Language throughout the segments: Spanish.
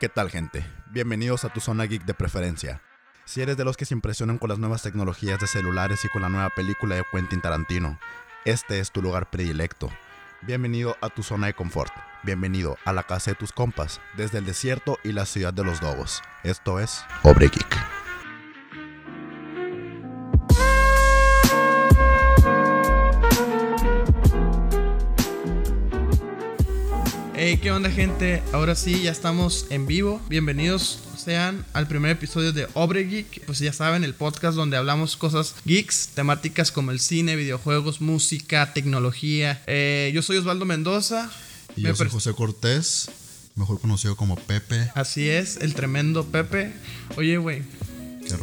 ¿Qué tal gente? Bienvenidos a tu zona geek de preferencia. Si eres de los que se impresionan con las nuevas tecnologías de celulares y con la nueva película de Quentin Tarantino, este es tu lugar predilecto. Bienvenido a tu zona de confort. Bienvenido a la casa de tus compas, desde el desierto y la ciudad de los dogos. Esto es Obre Geek. Hey, ¿qué onda gente? Ahora sí, ya estamos en vivo. Bienvenidos sean al primer episodio de Obre Geek. Pues ya saben, el podcast donde hablamos cosas geeks, temáticas como el cine, videojuegos, música, tecnología. Eh, yo soy Osvaldo Mendoza. Y yo soy José Cortés, mejor conocido como Pepe. Así es, el tremendo Pepe. Oye, güey.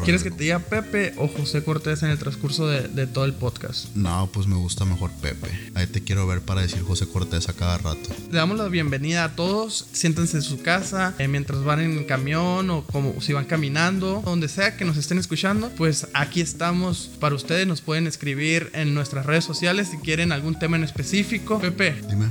¿Quieres que te diga Pepe o José Cortés en el transcurso de, de todo el podcast? No, pues me gusta mejor Pepe. Ahí te quiero ver para decir José Cortés a cada rato. Le damos la bienvenida a todos. Siéntense en su casa eh, mientras van en el camión o como si van caminando, donde sea que nos estén escuchando. Pues aquí estamos para ustedes. Nos pueden escribir en nuestras redes sociales si quieren algún tema en específico. Pepe, Dime.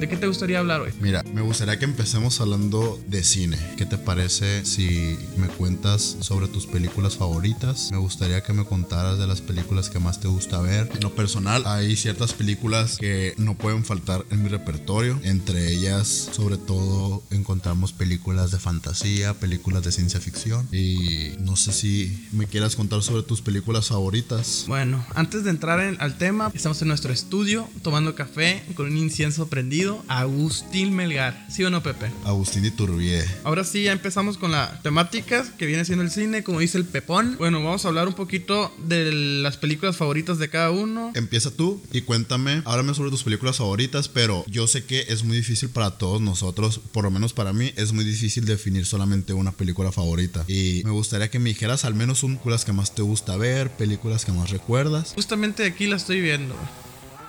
¿De qué te gustaría hablar hoy? Mira, me gustaría que empecemos hablando de cine. ¿Qué te parece si me cuentas sobre tus películas favoritas? Me gustaría que me contaras de las películas que más te gusta ver. En lo personal, hay ciertas películas que no pueden faltar en mi repertorio. Entre ellas, sobre todo, encontramos películas de fantasía, películas de ciencia ficción. Y no sé si me quieras contar sobre tus películas favoritas. Bueno, antes de entrar en- al tema, estamos en nuestro estudio tomando café con un incienso prendido. Agustín Melgar. ¿Sí o no, Pepe? Agustín Iturbide. Ahora sí, ya empezamos con la temática que viene siendo el cine, como dice el Pepón. Bueno, vamos a hablar un poquito de las películas favoritas de cada uno. Empieza tú y cuéntame, háblame sobre tus películas favoritas, pero yo sé que es muy difícil para todos nosotros, por lo menos para mí, es muy difícil definir solamente una película favorita. Y me gustaría que me dijeras al menos un películas que más te gusta ver, películas que más recuerdas. Justamente aquí la estoy viendo.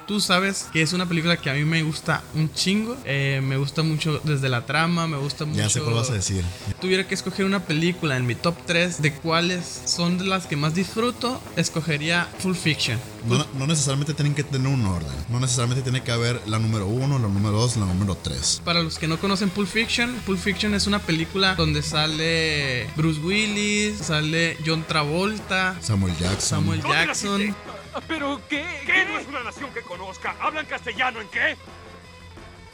Tú sabes que es una película que a mí me gusta un chingo. Eh, me gusta mucho desde la trama, me gusta mucho. Ya sé cuál vas a decir. tuviera que escoger una película en mi top 3 de cuáles son de las que más disfruto, escogería Full Fiction. No, no necesariamente tienen que tener un orden. No necesariamente tiene que haber la número uno, la número dos, la número tres. Para los que no conocen Pulp Fiction, Pulp Fiction es una película donde sale Bruce Willis, sale John Travolta, Samuel Jackson. Samuel ¿Dónde Jackson. ¿Pero qué? ¿Qué no es una nación que conozca? ¿Hablan castellano en qué?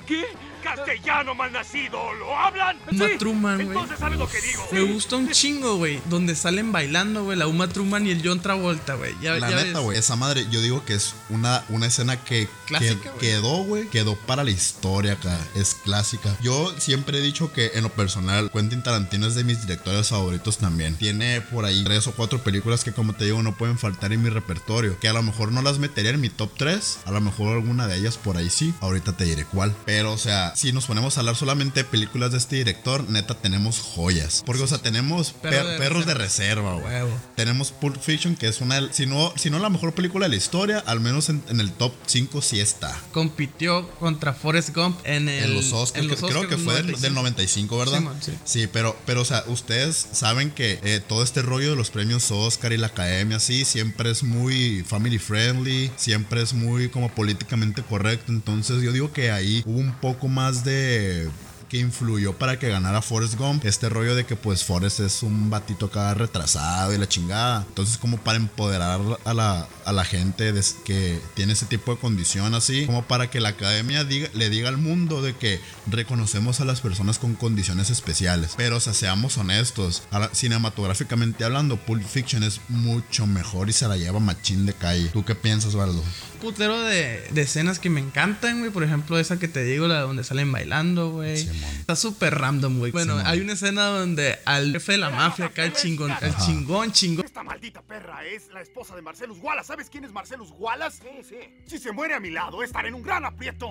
¿Qué? Castellano malnacido, ¿lo hablan? Uma Truman, güey. Entonces sabes lo que digo. Me gusta un chingo, güey, donde salen bailando, güey, la Uma Truman y el John Travolta, güey. Ya, La ya neta, ves. güey, esa madre, yo digo que es una, una escena que, Clásica, que quedó, güey, quedó para la historia acá, es clásica. Yo siempre he dicho que en lo personal, Quentin Tarantino es de mis directores favoritos también. Tiene por ahí tres o cuatro películas que, como te digo, no pueden faltar en mi repertorio, que a lo mejor no las metería en mi top 3, a lo mejor alguna de ellas por ahí sí, ahorita te diré cuál. Pero, o sea, si nos ponemos a hablar solamente de películas de este director, neta, tenemos joyas. Porque, o sea, tenemos Perro per- de perros de reserva. güey. Huevo. Tenemos Pulp Fiction, que es una, si no, si no la mejor película de la historia, al menos en, en el top 5 sí está. Compitió contra Forrest Gump en, el, en los Oscars, en los que- creo que fue del, 95. del 95, ¿verdad? Sí, man, sí. Sí, pero, pero, o sea, ustedes saben que eh, todo este rollo de los premios Oscar y la academia, sí, siempre es muy family friendly, siempre es muy como políticamente correcto. Entonces, yo digo que ahí hubo un poco más de que influyó para que ganara Forrest Gump. Este rollo de que pues Forrest es un batito acá retrasado y la chingada. Entonces como para empoderar a la, a la gente des- que tiene ese tipo de condición así. Como para que la academia diga, le diga al mundo de que reconocemos a las personas con condiciones especiales. Pero o sea, seamos honestos. la- cinematográficamente hablando, Pulp Fiction es mucho mejor y se la lleva machín de calle. ¿Tú qué piensas, Valdo? Putero de, de escenas que me encantan, güey. Por ejemplo, esa que te digo, la donde salen bailando, güey. Está súper random, güey. Bueno, hay una escena donde al jefe de la mafia, acá el chingón, el chingón, chingón. Maldita perra es la esposa de Marcelus Wallace. ¿Sabes quién es Marcelus Wallace? Sí, sí. Si se muere a mi lado, estaré en un gran aprieto.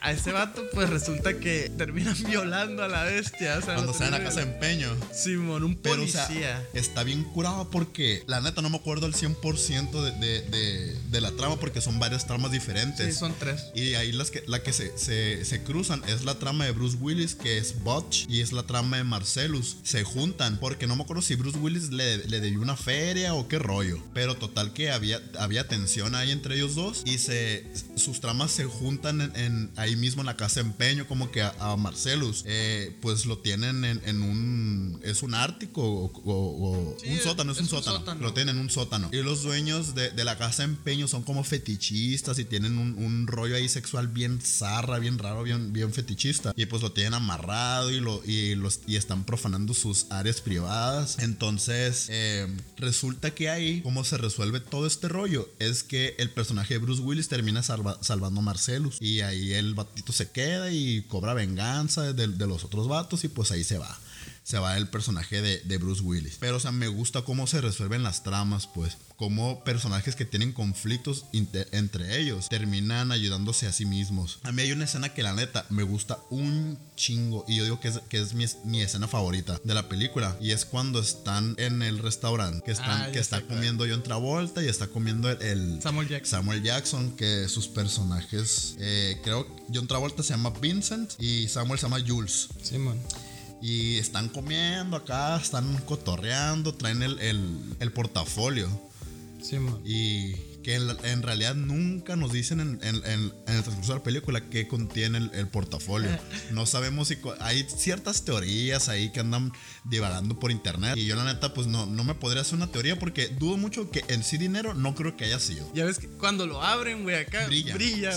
A ese vato, pues resulta que terminan violando a la bestia. O sea, Cuando lo están en la casa de empeño. Simón, un Pero, o sea, policía. está bien curado porque la neta no me acuerdo al 100% de, de, de, de la trama porque son varias tramas diferentes. Sí, son tres. Y ahí las que, la que se, se, se cruzan es la trama de Bruce Willis, que es Butch, y es la trama de Marcellus. Se juntan, porque no me acuerdo si Bruce Willis le, le debió una feria pelea o qué rollo. Pero total que había, había tensión ahí entre ellos dos y se, sus tramas se juntan en, ahí mismo en la casa de empeño, como que a, Marcelus, eh, pues lo tienen en, un, es un ártico o, un sótano, es, un, sótano. Lo tienen en un sótano. Y los dueños de, la casa de empeño son como fetichistas y tienen un, rollo ahí sexual bien zarra, bien raro, bien, bien fetichista. Y pues lo tienen amarrado y, lo, y, los, y están profanando sus áreas privadas. Entonces, eh, resulta que ahí, cómo se resuelve todo este rollo, es que el personaje de Bruce Willis termina salvando a Marcelus. Y ahí el batito se queda y cobra venganza de, de los otros vatos y pues ahí se va se va el personaje de, Bruce Willis. Pero, o sea, me gusta cómo se resuelven las tramas, pues. Como personajes que tienen conflictos entre ellos terminan ayudándose a sí mismos. A mí hay una escena que la neta me gusta un chingo. Y yo digo que es, que es mi, escena favorita de la película. Y es cuando están en el restaurante. Que, están, ah, que está comiendo John Travolta y está comiendo el, Samuel, Jackson. Samuel Jackson. Que sus personajes, eh, creo, John Travolta se llama Vincent y Samuel se llama Jules. Simón. Y están comiendo acá, están cotorreando, traen el, el, portafolio. Sí, man. Y que en, realidad nunca nos dicen en, en, el transcurso de la película qué contiene el, portafolio. No sabemos si hay ciertas teorías ahí que andan divagando por internet. Y yo la neta pues no, no me podría hacer una teoría porque dudo mucho que en sí dinero no creo que haya sido. Ya ves que cuando lo abren, güey, acá brilla. Brilla,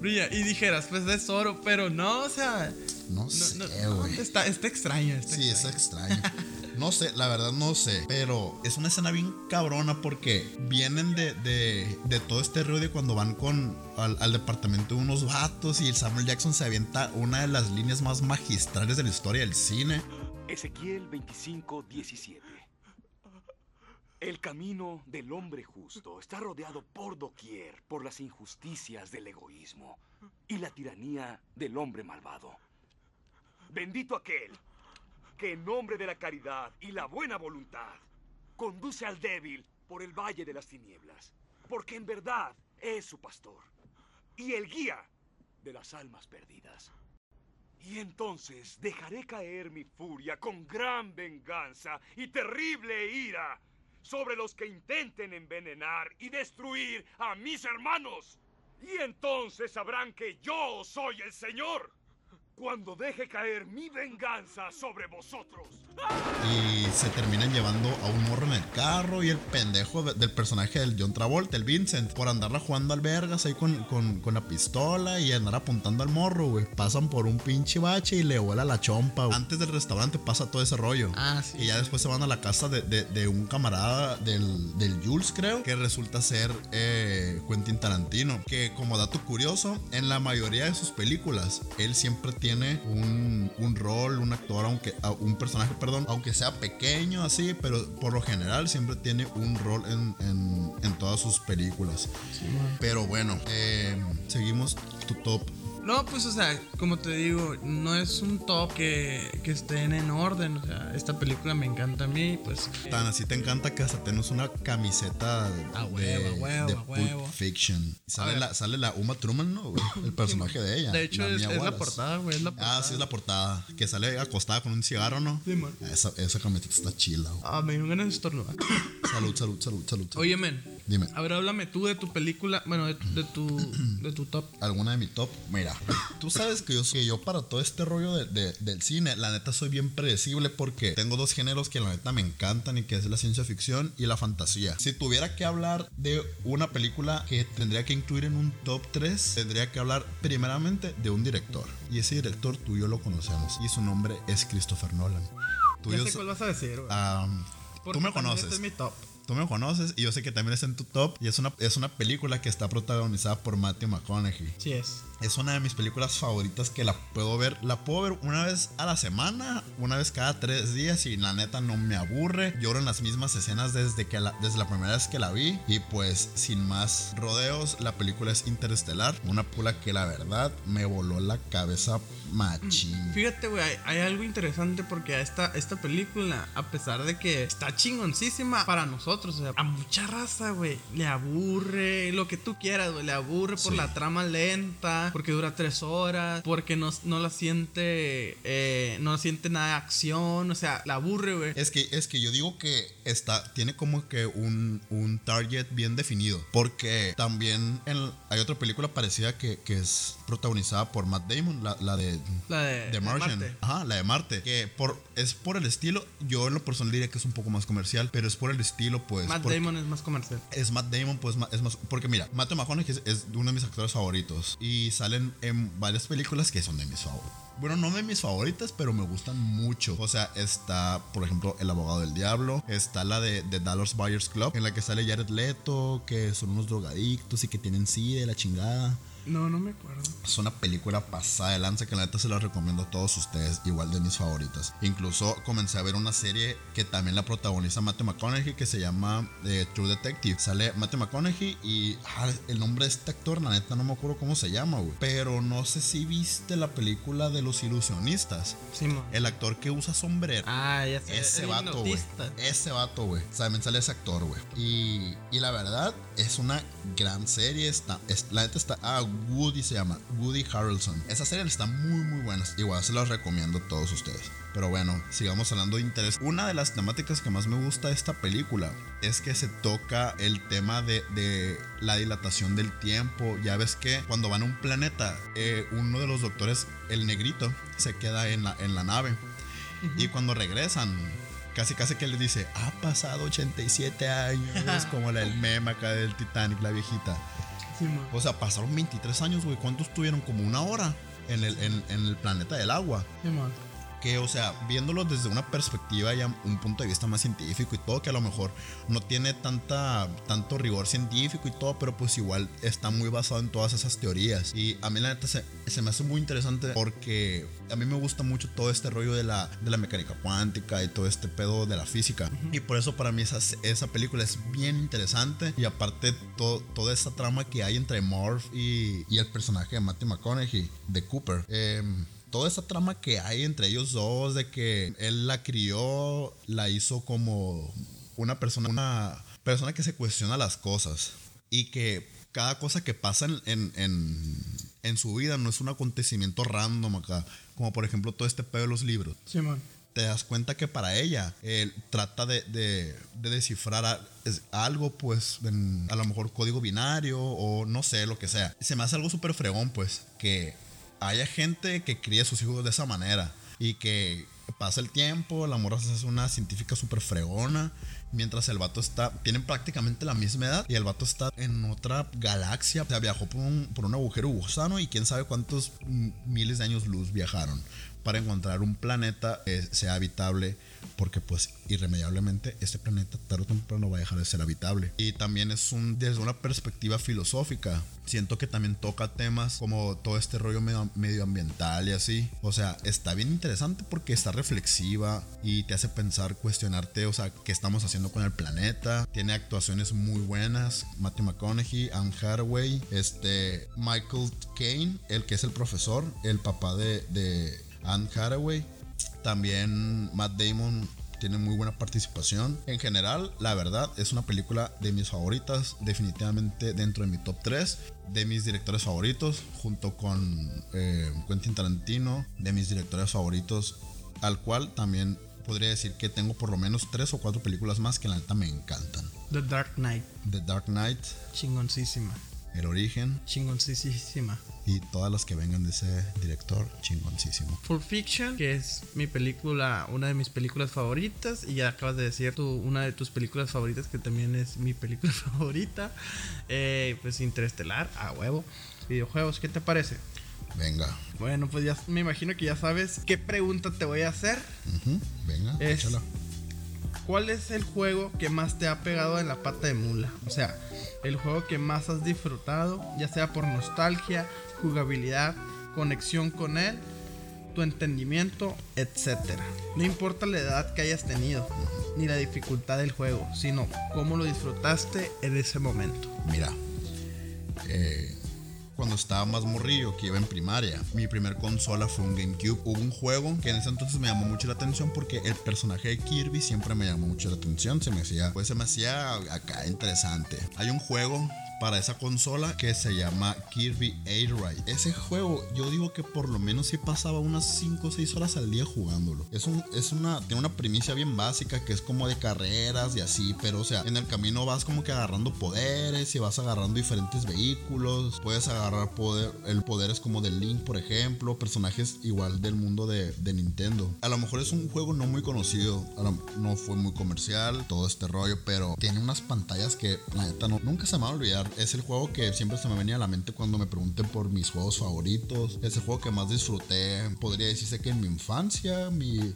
brilla. Y dijeras, pues es oro, pero no, o sea... No, sé, güey. está, está extraño. sí, es extraño. No sé, la verdad no sé. Pero es una escena bien cabrona porque vienen de, de, de todo este ruido cuando van con al, al, departamento de unos vatos y el Samuel Jackson se avienta una de las líneas más magistrales de la historia del cine. Ezequiel 25, 17. El camino del hombre justo está rodeado por doquier por las injusticias del egoísmo y la tiranía del hombre malvado. Bendito aquel en nombre de la caridad y la buena voluntad conduce al débil por el valle de las tinieblas, porque en verdad es su pastor y el guía de las almas perdidas. Y entonces dejaré caer mi furia con gran venganza y terrible ira sobre los que intenten envenenar y destruir a mis hermanos. Y entonces sabrán que yo soy el Señor cuando deje caer mi venganza sobre vosotros. Y se terminan llevando a un morro en el carro y el pendejo del personaje del John Travolta, el Vincent, por andarla jugando al vergas ahí con, con, la pistola y andar apuntando al morro, güey. Pasan por un pinche bache y le vuela la chompa. Antes del restaurante pasa todo ese rollo. Ah, sí. Y ya después se van a la casa de, un camarada del, del, Jules, creo, que resulta ser eh, Quentin Tarantino. Que como dato curioso, en la mayoría de sus películas, él siempre tiene un, un rol, un actor, aunque un personaje, perdón, aunque sea pequeño así, pero por lo general siempre tiene un rol en, en, todas sus películas. pero bueno, eh, seguimos tu top no, pues, o sea, como te digo, no es un top que, estén en orden. O sea, esta película me encanta a mí, pues. Tan así te encanta que hasta tenemos una camiseta a huevo, de, huevo, de Pulp Fiction. Sale la, sale la Uma Truman, ¿no? El personaje de ella. De hecho, es, la portada, güey. Ah, sí, es la portada. Que sale acostada con un cigarro, ¿no? Sí, man. Esa, esa camiseta está chila, güey. Ah, me dio ganas de estornudar. salud, salud, salud, salud. Oye, men. Dime. A ver, háblame tú de tu película, bueno, de, tu, de tu top. ¿Alguna de mi top? Mira, tú sabes que yo, que yo para todo este rollo de, del cine, la neta soy bien predecible porque tengo dos géneros que la neta me encantan y que es la ciencia ficción y la fantasía. Si tuviera que hablar de una película que tendría que incluir en un top 3, tendría que hablar primeramente de un director. Y ese director tú y yo lo conocemos. Y su nombre es Christopher Nolan. Tú ya sé cuál vas a decir, Tú me conoces. Este es mi top tú me conoces y yo sé que también es en tu top. Y es una, es una película que está protagonizada por Matthew McConaughey. Sí es. Es una de mis películas favoritas que la puedo ver. La puedo ver una vez a la semana, una vez cada tres días y la neta no me aburre. Lloro en las mismas escenas desde, que la, desde la primera vez que la vi. Y pues sin más rodeos, la película es Interestelar. Una película que la verdad me voló la cabeza machín. Fíjate, güey, hay, algo interesante porque a esta, esta película, a pesar de que está chingoncísima para nosotros, o sea, a mucha raza, güey, le aburre lo que tú quieras, güey, le aburre por la trama lenta porque dura tres horas, porque no, no la siente, eh, no siente nada de acción, o sea, la aburre, güey. Es que, es que yo digo que está, tiene como que un, un target bien definido. Porque también en- hay otra película parecida que, que es protagonizada por Matt Damon, la, la de, La de- de Martian. Marte. Ajá, la de Marte. Que por, es por el estilo, yo en lo personal diría que es un poco más comercial, pero es por el estilo, pues. Matt Damon es más comercial. Es Matt Damon, pues es más. Porque mira, Matthew McConaughey es, es uno de mis actores favoritos. Y salen en varias películas que son de mis favoritos. Bueno, no de mis favoritas, pero me gustan mucho. O sea, está, por ejemplo, El abogado del diablo. Está la de, de Dallas Buyers Club, en la que sale Jared Leto, que son unos drogadictos y que tienen sida y la chingada. No, no me acuerdo. Es una película pasada de lanza que la neta se la recomiendo a todos ustedes, igual de mis favoritas. Incluso comencé a ver una serie que también la protagoniza Matthew McConaughey que se llama eh, True Detective. Sale Matthew McConaughey y ah, el nombre de este actor, la neta no me acuerdo cómo se llama, güey. Pero no sé si viste la película de los ilusionistas. Simón. El actor que usa sombrero. Ah, ya sé. Ese el vato, güey. Ese vato, güey. También sale ese actor, güey. Y, y la verdad, es una gran serie. Está, es- la neta está. Ah, Woody se llama. Woody Harrelson. Esa serie está muy, muy buena. Igual se las recomiendo a todos ustedes. Pero bueno, sigamos hablando de interés. Una de las temáticas que más me gusta de esta película es que se toca el tema de, de la dilatación del tiempo. Ya ves que cuando van a un planeta, eh, uno de los doctores, el negrito, se queda en la, en la nave. Y cuando regresan, casi casi que le dice, ha pasado 87 años, como la, el meme acá del Titanic, la viejita. O sea, pasaron 23 años, güey. ¿Cuántos tuvieron? Como una hora en el, en, en el planeta del agua. Simón. Que, o sea, viéndolo desde una perspectiva ya un punto de vista más científico y todo, que a lo mejor no tiene tanta, tanto rigor científico y todo, pero pues igual está muy basado en todas esas teorías. Y a mí la neta se, se me hace muy interesante porque a mí me gusta mucho todo este rollo de la, de la mecánica cuántica y todo este pedo de la física. Y por eso para mí esa, esa película es bien interesante. Y aparte to- toda esa trama que hay entre Morph y, y el personaje de Matthew McConaughey, de Cooper. em, toda esa trama que hay entre ellos dos, de que él la crió, la hizo como una persona, una persona que se cuestiona las cosas y que cada cosa que pasa en, en, en- en su vida no es un acontecimiento random acá, como por ejemplo todo este pedo de los libros Simón. te das cuenta que para ella él trata de, de- de descifrar a- es algo, pues, en, a lo mejor código binario o no sé, lo que sea. Se me hace algo súper fregón, pues, que haya gente que críe a sus hijos de esa manera y que pasa el tiempo, la morra hace una científica súper fregona. Mientras el vato está, tienen prácticamente la misma edad y el vato está en otra galaxia. O sea, viajó por un, por un agujero gusano y quién sabe cuántos miles de años luz viajaron para encontrar un planeta que sea habitable porque pues irremediablemente este planeta tarde o temprano va a dejar de ser habitable. Y también es un desde una perspectiva filosófica siento que también toca temas como todo este rollo medio- medioambiental y así. O sea está bien interesante porque está reflexiva y te hace pensar cuestionarte o sea qué estamos haciendo con el planeta. Tiene actuaciones muy buenas. Matthew McConaughey Anne Hathaway este Michael Caine el que es el profesor el papá de, de Anne Hathaway. También Matt Damon tiene muy buena participación. En general, la verdad, es una película de mis favoritas, definitivamente dentro de mi top 3, de mis directores favoritos, junto con eh, Quentin Tarantino, de mis directores favoritos, al cual también podría decir que tengo por lo menos 3 o 4 películas más que la neta me encantan. The Dark Knight. The Dark Knight, Chingoncísima. El Origen Chingoncísima. Y todas las que vengan de ese director, chingoncísimo. Pulp Fiction, que es mi película, una de mis películas favoritas. Y ya acabas de decir tú, una de tus películas favoritas, que también es mi película favorita. Eh, pues Interestelar, a huevo. Videojuegos, ¿qué te parece? Venga, Bueno, pues ya me imagino que ya sabes qué pregunta te voy a hacer. venga, Es- échala. ¿Cuál es el juego que más te ha pegado en la pata de mula? O sea, el juego que más has disfrutado, ya sea por nostalgia, jugabilidad, conexión con él, tu entendimiento, etc. No importa la edad que hayas tenido, ni la dificultad del juego, sino cómo lo disfrutaste en ese momento. Mira, eh, cuando estaba más morrillo, que iba en primaria, mi primer consola fue un GameCube. Hubo un juego que en ese entonces me llamó mucho la atención porque el personaje de Kirby siempre me llamó mucho la atención. Se me hacía, pues se me hacía acá interesante. Hay un juego para esa consola que se llama Kirby Air Ride. Ese juego, yo digo que por lo menos sí pasaba unas 5 o 6 horas al día jugándolo. Es, un, es una, tiene una primicia bien básica que es como de carreras y así, pero o sea, en el camino vas como que agarrando poderes y vas agarrando diferentes vehículos. Puedes agarrar poder, el poder es como del Link, por ejemplo, personajes igual del mundo de, de Nintendo. A lo mejor es un juego no muy conocido, no fue muy comercial, todo este rollo, pero tiene unas pantallas que la neta no, nunca se me va a olvidar. Es el juego que siempre se me venía a la mente cuando me pregunten por mis juegos favoritos. Es el juego que más disfruté, podría decirse que en mi infancia, mi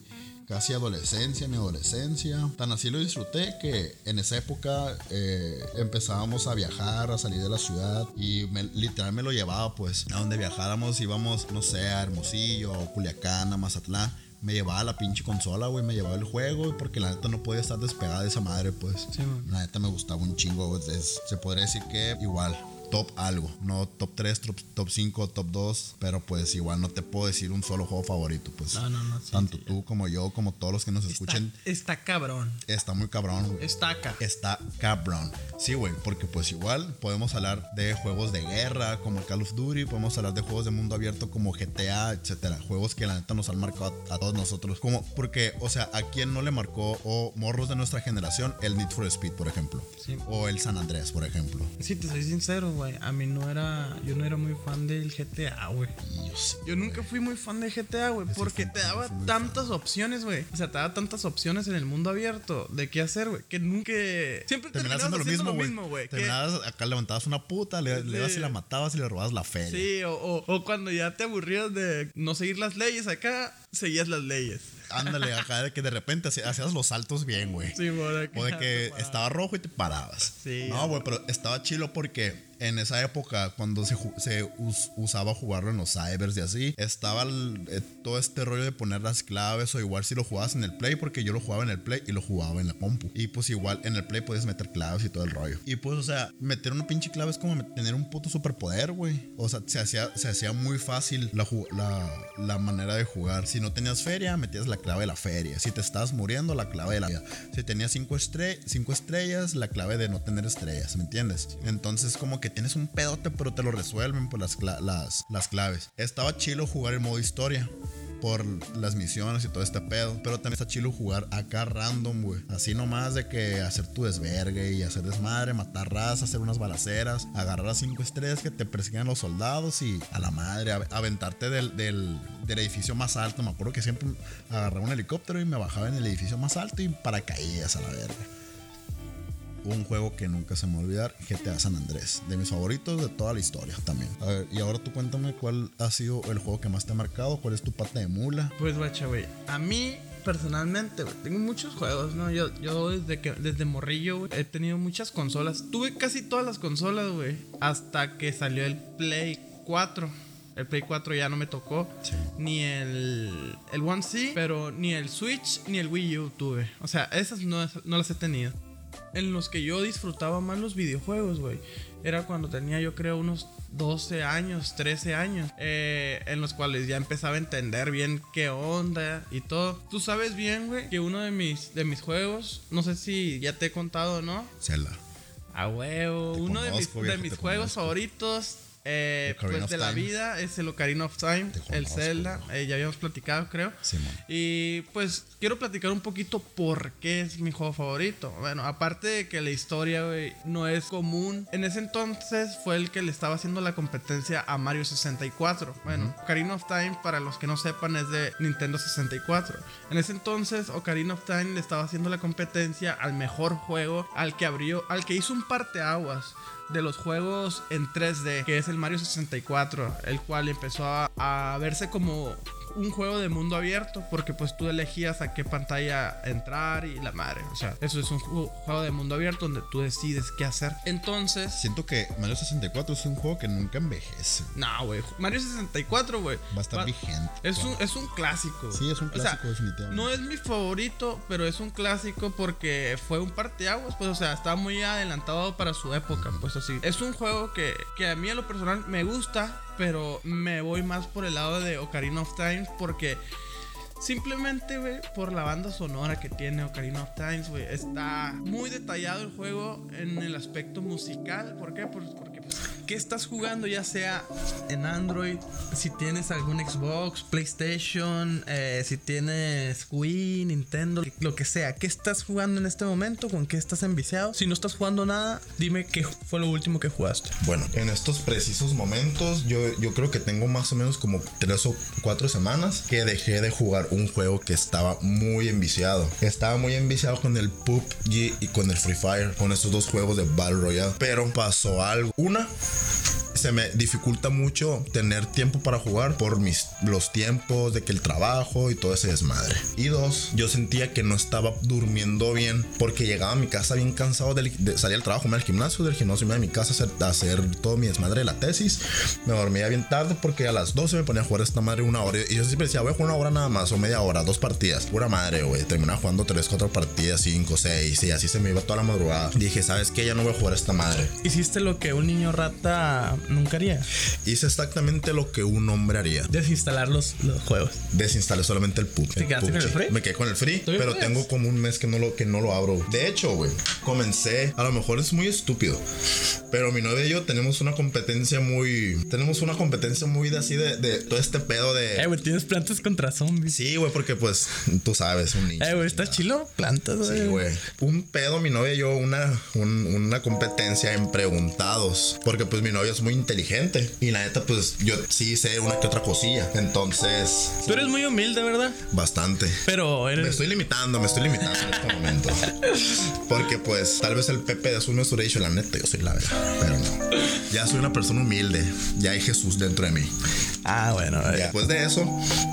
casi adolescencia, mi adolescencia. Tan así lo disfruté que en esa época eh, empezábamos a viajar, a salir de la ciudad y me, literal me lo llevaba pues a donde viajáramos, íbamos, no sé, a Hermosillo, Culiacán, a Mazatlán me llevaba la pinche consola, güey, me llevaba el juego, porque la neta no podía estar despegada de esa madre, pues. la neta me gustaba un chingo, se podría decir que igual, top algo. No top 3, top, 5, top 2. Pero pues igual no te puedo decir un solo juego favorito. Pues no, no, no, tanto tú como yo, como todos los que nos escuchen. Está cabrón. Está muy cabrón. Está acá. Está cabrón. Sí, güey. Porque pues igual podemos hablar de juegos de guerra como Call of Duty. Podemos hablar de juegos de mundo abierto como GTA, etcétera. Juegos que la neta nos han marcado a, todos nosotros. Como porque, o sea, a quién no le marcó o morros de nuestra generación el Need for Speed, por ejemplo. O el San Andrés, por ejemplo. Sí, te soy sincero, a mí no era. Yo no era muy fan del GTA, güey. Yo, nunca fui muy fan del GTA, güey. Porque te daba tantas opciones, güey. O sea, te daba tantas opciones en el mundo abierto de qué hacer, güey. Que nunca. Siempre terminabas haciendo, lo mismo, güey. Terminabas, acá levantabas una puta, le, le ibas y la matabas y le robabas la fe. Sí, o, o cuando ya te aburrías de no seguir las leyes acá, seguías las leyes. Ándale, acá de que de repente hacías los saltos bien, güey. Sí, O de que estaba rojo y te parabas. Sí. No, güey, pero estaba chilo porque en esa época, cuando se, usaba jugarlo en los cybers y así, estaba eh, todo este rollo de poner las claves o igual si lo jugabas en el Play, porque yo lo jugaba en el Play y lo jugaba en la compu. Y pues igual en el Play puedes meter claves y todo el rollo. Y pues, o sea, meter una pinche clave es como tener un puto superpoder, güey. O sea, se hacía, se hacía muy fácil la manera de jugar. Si no tenías feria, metías la clave de la feria. Si te estabas muriendo, la clave de la vida. Si tenías cinco, cinco estrellas, la clave de no tener estrellas, ¿me entiendes? Entonces, como que tienes un pedote, pero te lo resuelven por las, las, las claves. Estaba chilo jugar en modo historia por las misiones y todo este pedo. Pero también está chilo jugar acá random, güey. Así nomás de que hacer tu desvergue y hacer desmadre, matar raza, hacer unas balaceras, agarrar las cinco estrellas que te persiguen los soldados y a la madre, aventarte del, del, del, edificio más alto. Me acuerdo que siempre agarraba un helicóptero y me bajaba en el edificio más alto y paracaídas a la verga un juego que nunca se me va a olvidar, GTA San Andrés, de mis favoritos de toda la historia también. A ver, y ahora tú cuéntame cuál ha sido el juego que más te ha marcado, cuál es tu pata de mula. Pues guacha, güey, a mí personalmente, tengo muchos juegos, ¿no? Yo, yo desde que desde morrillo, he tenido muchas consolas. Tuve casi todas las consolas, güey, hasta que salió el Play 4. El Play 4 ya no me tocó. Ni el, el One C, pero ni el Switch ni el Wii U tuve. O sea, esas no, no las he tenido en los que yo disfrutaba más los videojuegos, güey. Era cuando tenía yo creo unos 12 años, 13 años, eh, en los cuales ya empezaba a entender bien qué onda y todo. Tú sabes bien, güey, que uno de mis, de mis juegos, no sé si ya te he contado, ¿no? Zelda. A huevo, uno de mis, de mis juegos favoritos eh, pues de la vida es el Ocarina of Time, el Zelda, eh, ya habíamos platicado creo. y pues quiero platicar un poquito por qué es mi juego favorito. Bueno, aparte de que la historia no es común, en ese entonces fue el que le estaba haciendo la competencia a Mario 64. Bueno, Ocarina of Time, para los que no sepan, es de Nintendo 64. En ese entonces, Ocarina of Time le estaba haciendo la competencia al mejor juego, al que abrió, al que hizo un parteaguas de los juegos en 3D, que es el Mario 64, el cual empezó a, verse como un juego de mundo abierto porque pues tú elegías a qué pantalla entrar y la madre. O sea, eso es un juego de mundo abierto donde tú decides qué hacer. Entonces... Siento que Mario 64 es un juego que nunca envejece. No, güey. Mario 64, güey. Va a estar vigente. Es un, es un clásico. Sí, es un clásico definitivamente. No es mi favorito, pero es un clásico porque fue un parteaguas. Pues, o sea, estaba muy adelantado para su época. Pues así. Es un juego que, que a mí a lo personal me gusta pero me voy más por el lado de Ocarina of Time porque Simplemente, por la banda sonora que tiene Ocarina of güey. Está muy detallado el juego en el aspecto musical. ¿Por qué? Por- porque, ¿qué estás jugando? Ya sea en Android, si tienes algún Xbox, PlayStation, eh, si tienes Wii, Nintendo, lo que sea. ¿Qué estás jugando en este momento? ¿Con qué estás enviciado? Si no estás jugando nada, dime qué fue lo último que jugaste. Bueno, en estos precisos momentos, yo, yo creo que tengo más o menos como tres o cuatro semanas que dejé de jugar un juego que estaba muy enviciado. Estaba muy enviciado con el PUBG y con el Free Fire, con estos dos juegos de Battle Royale. Pero pasó algo. Una, se me dificulta mucho tener tiempo para jugar por mis los tiempos de que el trabajo y todo ese desmadre. Y dos, yo sentía que no estaba durmiendo bien porque llegaba a mi casa bien cansado del- de, salir al trabajo, me al gimnasio, del gimnasio me a mi casa a hacer, todo mi desmadre de la tesis. Me dormía bien tarde porque a las 12 me ponía a jugar esta madre una hora y yo siempre decía, voy a jugar una hora nada más o media hora, dos partidas. Pura madre, güey. Terminaba jugando tres, cuatro partidas, cinco, seis y así se me iba toda la madrugada. Dije, ¿sabes qué? Ya no voy a jugar esta madre. Hiciste lo que un niño rata nunca haría. Hice exactamente lo que un hombre haría. Desinstalar los, los juegos. Desinstalé solamente el PUBG. ¿Te quedaste con el free? Me quedé con el free, ¿Todavía pero tengo como un mes que no lo, que no lo abro. De hecho, güey, comencé, a lo mejor es muy estúpido, pero mi novia y yo tenemos una competencia muy, tenemos una competencia muy de así de, de todo este pedo de... Eh, güey, tienes plantas contra zombies. Sí, güey, porque pues tú sabes, un niño. Eh, güey, está chilo. Plantas, güey. Sí, güey. Un pedo, mi novia y yo, una, un- una competencia en preguntados. Porque pues mi novia es muy inteligente. Y la neta, pues yo sí sé una que otra cosilla. Entonces, Tú eres muy humilde, ¿verdad? bastante. Pero Me eres. estoy limitando, me estoy limitando en este momento. Porque pues tal vez el Pepe es un nuestro dicho, la neta, yo soy la verdad. Pero no. Ya soy una persona humilde. Ya hay Jesús dentro de mí. Ah, bueno, Ya. Después de eso,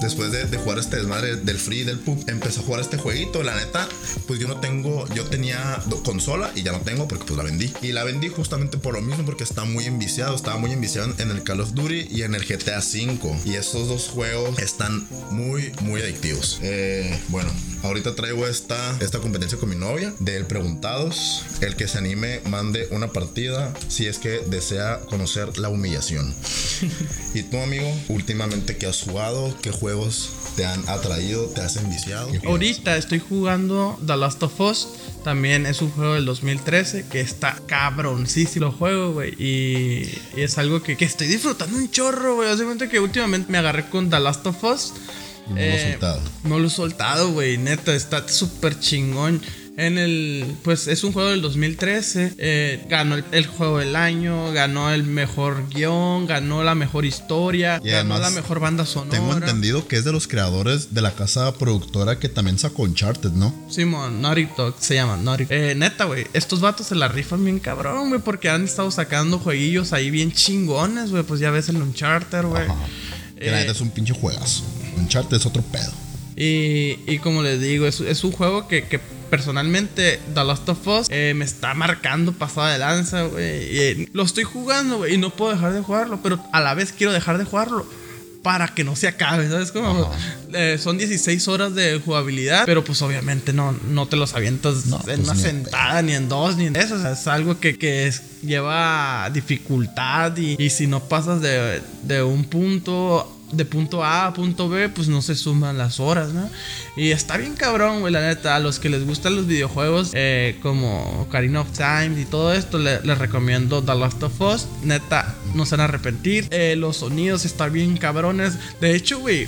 después de, de jugar este desmadre del free del pub, empecé a jugar este jueguito. La neta, pues yo no tengo, yo tenía consola y ya no tengo porque pues la vendí. Y la vendí justamente por lo mismo porque está muy enviciado. Estaba muy enviciado en el Call of Duty y en el GTA V. Y estos dos juegos están muy, muy adictivos. Eh, bueno, ahorita traigo esta, esta competencia con mi novia del Preguntados. El que se anime, mande una partida si es que desea conocer la humillación. ¿Y tú, amigo, últimamente qué has jugado? ¿Qué juegos te han atraído? ¿Te has enviciado? Ahorita estoy jugando The Last of Us. También es un juego del 2013 que está cabroncísimo juego, güey. Y, y es algo que, que estoy disfrutando un chorro, güey. Hace cuenta que últimamente me agarré con The Last of Us. Y no lo has soltado. No lo he soltado, güey. Neta, está súper chingón. En el. Pues es un juego del 2013. eh, ganó el, el juego del año. Ganó el mejor guion. Ganó la mejor historia. Y ganó la mejor banda sonora. Tengo entendido que es de los creadores de la casa productora que también sacó Uncharted, ¿no? Simón, Naughty Dog se llama Naughty. Eh, neta, güey. Estos vatos se la rifan bien cabrón, güey. Porque han estado sacando jueguillos ahí bien chingones, güey. Pues ya ves el Uncharted, güey. Que la neta es un pinche juegazo. Uncharted es otro pedo. Y, y como les digo, es, es un juego que, que personalmente The Last of Us eh, me está marcando pasada de lanza, güey. Eh, lo estoy jugando, güey, y no puedo dejar de jugarlo, pero a la vez quiero dejar de jugarlo. Para que no se acabe, ¿sabes? Como, eh, son 16 horas de jugabilidad, pero pues obviamente no, no te los avientas No, en pues, una ni sentada, ni en dos, ni en eso. O sea, es algo que, que es- lleva dificultad y, y si no pasas de, de un punto de punto A a punto B, pues no se suman las horas, ¿no? Y está bien cabrón, güey, la neta. A los que les gustan los videojuegos, eh, como Ocarina of Time y todo esto, le- les recomiendo The Last of Us. Neta, no se van a arrepentir. Eh, los sonidos están bien cabrones. De hecho, güey,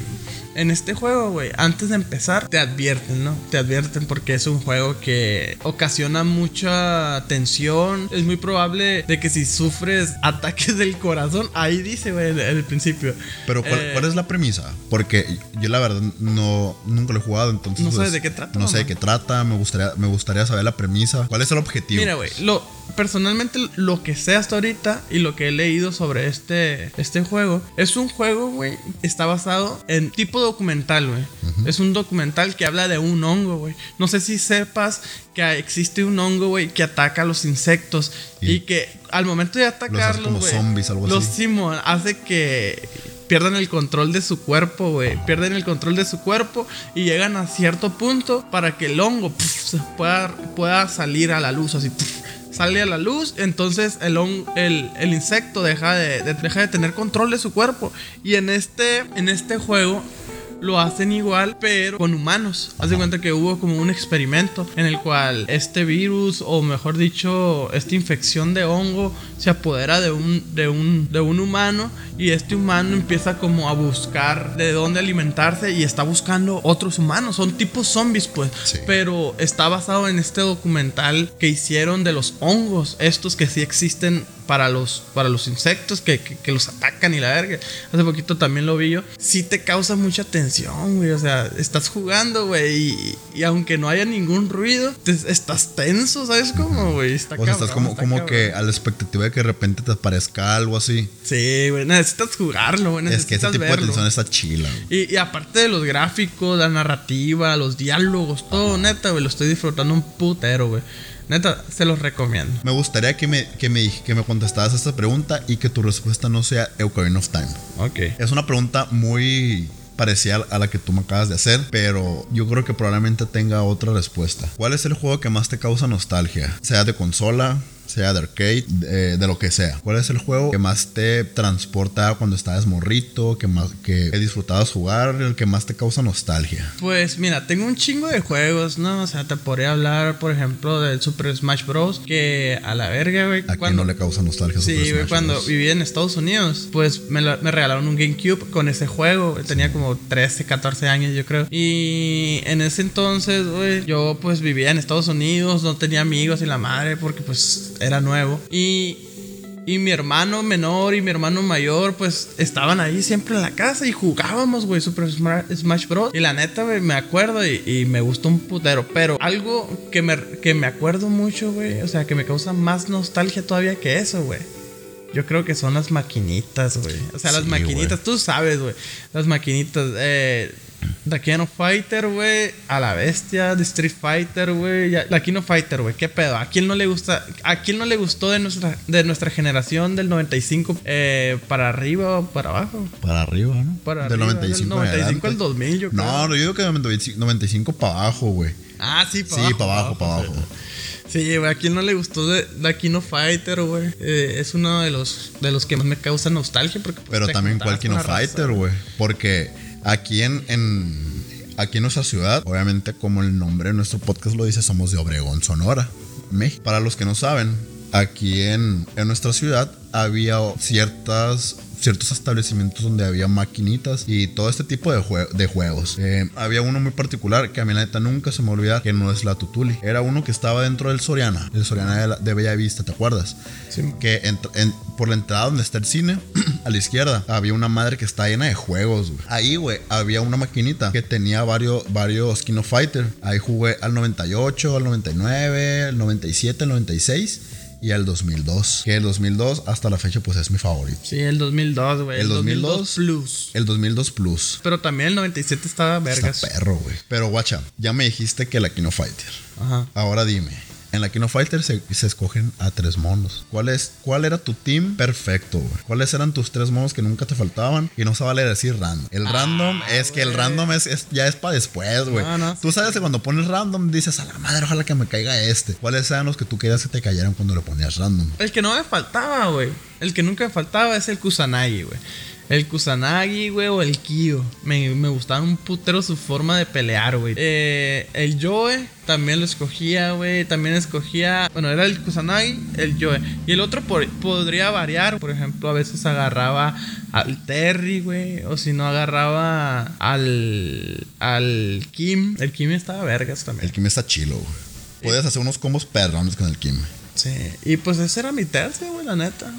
en este juego, güey, antes de empezar, te advierten, ¿no? Te advierten porque es un juego que ocasiona mucha tensión. Es muy probable de que si sufres ataques del corazón, ahí dice, güey, en el principio. Pero ¿cuál, Eh, cuál es la premisa? Porque yo la verdad no nunca lo he jugado, entonces No sabes pues, de qué trata, No sé de qué trata, me gustaría me gustaría saber la premisa. ¿Cuál es el objetivo? Mira, güey, lo personalmente lo que sé hasta ahorita y lo que he leído sobre este este juego es un juego, güey, está basado en tipo documental, güey. Es un documental que habla de un hongo, güey. No sé si sepas que existe un hongo, güey, que ataca a los insectos y, Y- que al momento de atacarlos, como güey, zombies, algo los así. Simón hace que pierdan el control de su cuerpo, güey. Pierden el control de su cuerpo y llegan a cierto punto para que el hongo pf, se pueda, pueda salir a la luz, así. pf, sale a la luz, entonces el, hon- el, el insecto deja de, de- deja de tener control de su cuerpo. Y en este, en este juego lo hacen igual, pero con humanos. Haz de cuenta que hubo como un experimento en el cual este virus, o mejor dicho, esta infección de hongo, se apodera de un, de un, de un humano y este humano empieza como a buscar de dónde alimentarse y está buscando otros humanos. Son tipos zombies, pues. Sí. Pero está basado en este documental que hicieron de los hongos, estos que sí existen para los, para los insectos que, que- que los atacan y la verga. Hace poquito también lo vi yo. Sí te causa mucha tensión, güey. O sea, estás jugando, güey. Y, y aunque no haya ningún ruido, te- estás tenso, ¿sabes cómo, güey? Está O sea, estás como, está como cabrón. que a la expectativa de que de repente te aparezca algo así. Sí, güey. Necesitas jugarlo, güey. Es que ese Necesitas tipo de tensión está chila. Y, y aparte de los gráficos, la narrativa, los diálogos, todo, neta, güey, lo estoy disfrutando un putero, güey. Neta, se los recomiendo. Me gustaría que me, que me, que me contestaras esta pregunta y que tu respuesta no sea Ocarina of Time. Ok. Es una pregunta muy parecida a la que tú me acabas de hacer, pero yo creo que probablemente tenga otra respuesta. ¿Cuál es el juego que más te causa nostalgia? Sea de consola, sea de arcade, de, de lo que sea. ¿Cuál es el juego que más te transporta cuando estabas morrito, que más que disfrutabas jugar, el que más te causa nostalgia? Pues mira, tengo un chingo de juegos, ¿no? O sea, te podría hablar, por ejemplo, del Super Smash Bros. Que a la verga, güey. ¿A quién no le causa nostalgia Super Sí, güey, cuando Bros? vivía en Estados Unidos, pues me, la- me regalaron un GameCube con ese juego. Tenía como 13, 14 años, yo creo. Y en ese entonces, güey, yo pues vivía en Estados Unidos, no tenía amigos y la madre porque pues era nuevo. Y, y mi hermano menor y mi hermano mayor, pues estaban ahí siempre en la casa y jugábamos, güey, Super Sma- Smash Bros. Y la neta, güey, me acuerdo y, y me gustó un putero. Pero algo que me, que me acuerdo mucho, güey, o sea, que me causa más nostalgia todavía que eso, güey. Yo creo que son las maquinitas, güey. O sea, las maquinitas, tú sabes, güey. Las maquinitas, eh. The King of Fighter, güey. A la bestia. The Street Fighter, güey. La King of Fighter, güey. ¿Qué pedo? ¿A quién no le gusta? ¿A quién no le gustó de nuestra, de nuestra generación del 95 eh, para arriba o para abajo? Para arriba, ¿no? Para Del arriba, 95, del en 95 al adelante. 2000, yo creo. No, no, yo digo que del 95, 95 para abajo, güey. Ah, sí, para Sí, abajo. para abajo, para abajo. Sí, güey, a quién no le gustó de la Kino Fighter, güey. Eh, es uno de los, de los que más me causa nostalgia. Porque, pues, Pero también cuál Kino. Fighter, güey. Porque aquí en, en- aquí en nuestra ciudad, obviamente como el nombre de nuestro podcast lo dice, somos de Obregón, Sonora, México. Para los que no saben, aquí en, en nuestra ciudad había ciertas ciertos establecimientos donde había maquinitas y todo este tipo de, jue- de juegos. Eh, había uno muy particular que a mí la neta nunca se me olvida que no es la Tutuli. Era uno que estaba dentro del Soriana, el Soriana de, la- de Bella Vista, ¿te acuerdas? Sí. que ent- en- por la entrada donde está el cine, a la izquierda, había una madre que está llena de juegos, güey. Ahí, güey, había una maquinita que tenía varios, varios Kino Fighter. Ahí jugué al 98, al 99, al 97, al 96 y al 2002. Que el 2002 hasta la fecha, pues es mi favorito. Sí, el 2002, güey. El 2002 Plus. El 2002 Plus. Pero también el 97 estaba vergas. Está perro, güey. Pero, guacha, ya me dijiste que la Kino Fighter. Ajá. Ahora dime. En la Kino Fighter se, se escogen a tres monos. ¿Cuál, es, ¿Cuál era tu team perfecto, güey? ¿Cuáles eran tus tres monos que nunca te faltaban? Y no se vale decir random. El random es que el random es, es- ya es para después, güey. No, no, tú sabes que cuando pones random dices, a la madre, ojalá que me caiga este. ¿Cuáles eran los que tú querías que te cayeran cuando le ponías random? El que no me faltaba, güey. El que nunca me faltaba es el Kusanagi, güey. El Kusanagi, güey, o el Kyo. Me, me gustaba un putero su forma de pelear, güey. Eh, el Joe también lo escogía, güey. También escogía. Bueno, era el Kusanagi, el Joe. Y el otro por- podría variar. Por ejemplo, a veces agarraba al Terry, güey. O si no, agarraba al. al Kim. El Kim estaba vergas también. El Kim está chilo, güey. Puedes hacer unos combos perrones con el Kim. Sí. Y pues ese era mi tercio, güey, la neta.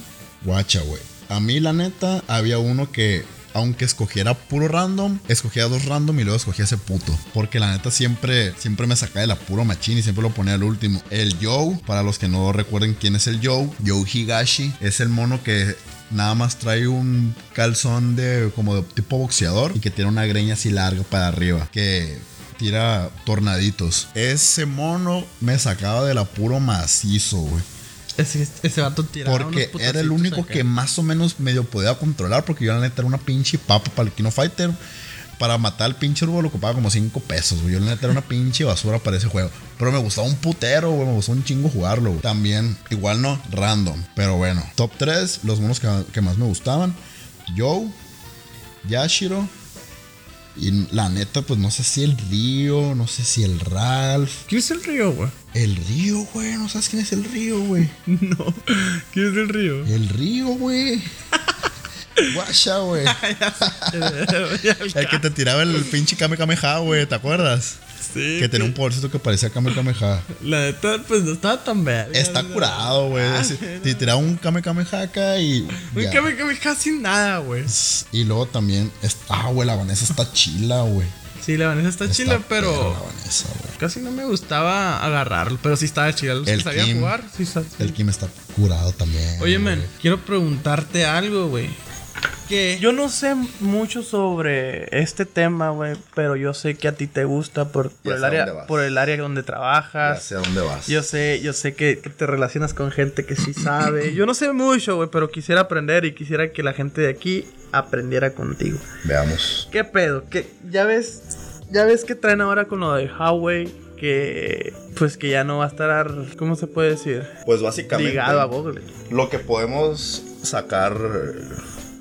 Guacha, güey. A mí, la neta, había uno que, aunque escogiera puro random, escogía dos random y luego escogía ese puto. Porque la neta siempre, siempre me sacaba el apuro machín y siempre lo ponía al último. El Joe, para los que no recuerden quién es el Joe, Joe Higashi, es el mono que nada más trae un calzón de como de tipo boxeador y que tiene una greña así larga para arriba. Que tira tornaditos. Ese mono me sacaba del apuro macizo, güey. Ese, ese vato tiraba Porque unos era el único acá. que más o menos medio podía controlar. Porque yo la neta era una pinche papa para el Kino Fighter. Para matar al pinche urbo lo ocupaba como 5 pesos, güey. Yo la neta era una pinche basura para ese juego. Pero me gustaba un putero, güey. Me gustó un chingo jugarlo, güey. También, igual no, random. Pero bueno, top 3, los monos que, que más me gustaban. Joe, Yashiro Y la neta, pues no sé si el Río, no sé si el Ralph. ¿Quién es el río, güey? El Río, güey, no sabes quién es el Río, güey. No. ¿Quién es el río? El Río, güey. Guacha, güey. El que te tiraba el pinche Kame Kameha, güey, ¿te acuerdas? Sí. Que tenía un podercito que parecía Kame Kameha. La neta, pues no estaba tan verga. Está curado, güey. Ah, Te tiraba un Kame Kameha acá y. Un ya. Kame Kame casi nada, güey. Y luego también. Ah, güey, la Vanessa está chila, güey. Sí, la Vanessa está, Está chila, pero La Vanessa, güey. casi no me gustaba agarrarlo. Pero sí estaba chila. Los El que sabían Kim. jugar, sí está El Kim está curado también. Oye, güey. quiero preguntarte algo, güey. Que Yo no sé mucho sobre este tema, güey, pero yo sé que a ti te gusta por, el área, por el área donde trabajas. sé a dónde vas. Yo sé, yo sé que, que te relacionas con gente que sí sabe. Yo no sé mucho, güey, pero quisiera aprender y quisiera que la gente de aquí aprendiera contigo. Veamos. ¿Qué pedo? ¿Qué, ya ves, ya ves que traen ahora con lo de Huawei que pues que ya no va a estar, ¿cómo se puede decir? Pues básicamente Ligado a Google. lo que podemos sacar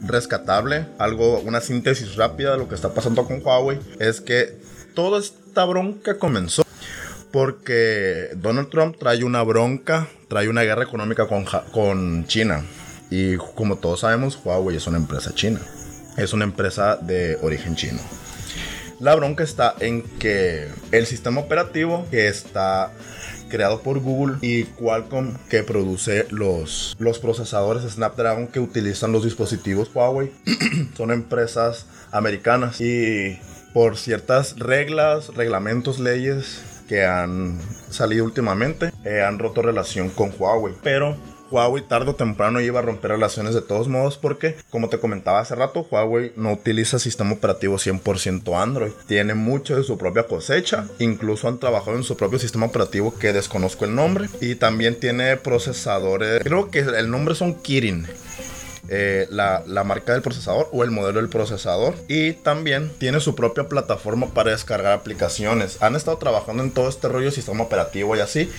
rescatable, algo, una síntesis rápida de lo que está pasando con Huawei, es que toda esta bronca comenzó porque Donald Trump trae una bronca, trae una guerra económica con, con China. Y como todos sabemos, Huawei es una empresa china. Es una empresa de origen chino. La bronca está en que el sistema operativo que está creado por Google y Qualcomm que produce los, los procesadores Snapdragon que utilizan los dispositivos Huawei son empresas americanas y por ciertas reglas, reglamentos, leyes que han salido últimamente eh, han roto relación con Huawei. Pero Huawei tarde o temprano iba a romper relaciones de todos modos porque, como te comentaba hace rato, Huawei no utiliza sistema operativo 100% Android. Tiene mucho de su propia cosecha. Incluso han trabajado en su propio sistema operativo que desconozco el nombre. Y también tiene procesadores, creo que el nombre son Kirin eh, la, la marca del procesador o el modelo del procesador. Y también tiene su propia plataforma para descargar aplicaciones. Han estado trabajando en todo este rollo sistema operativo y así.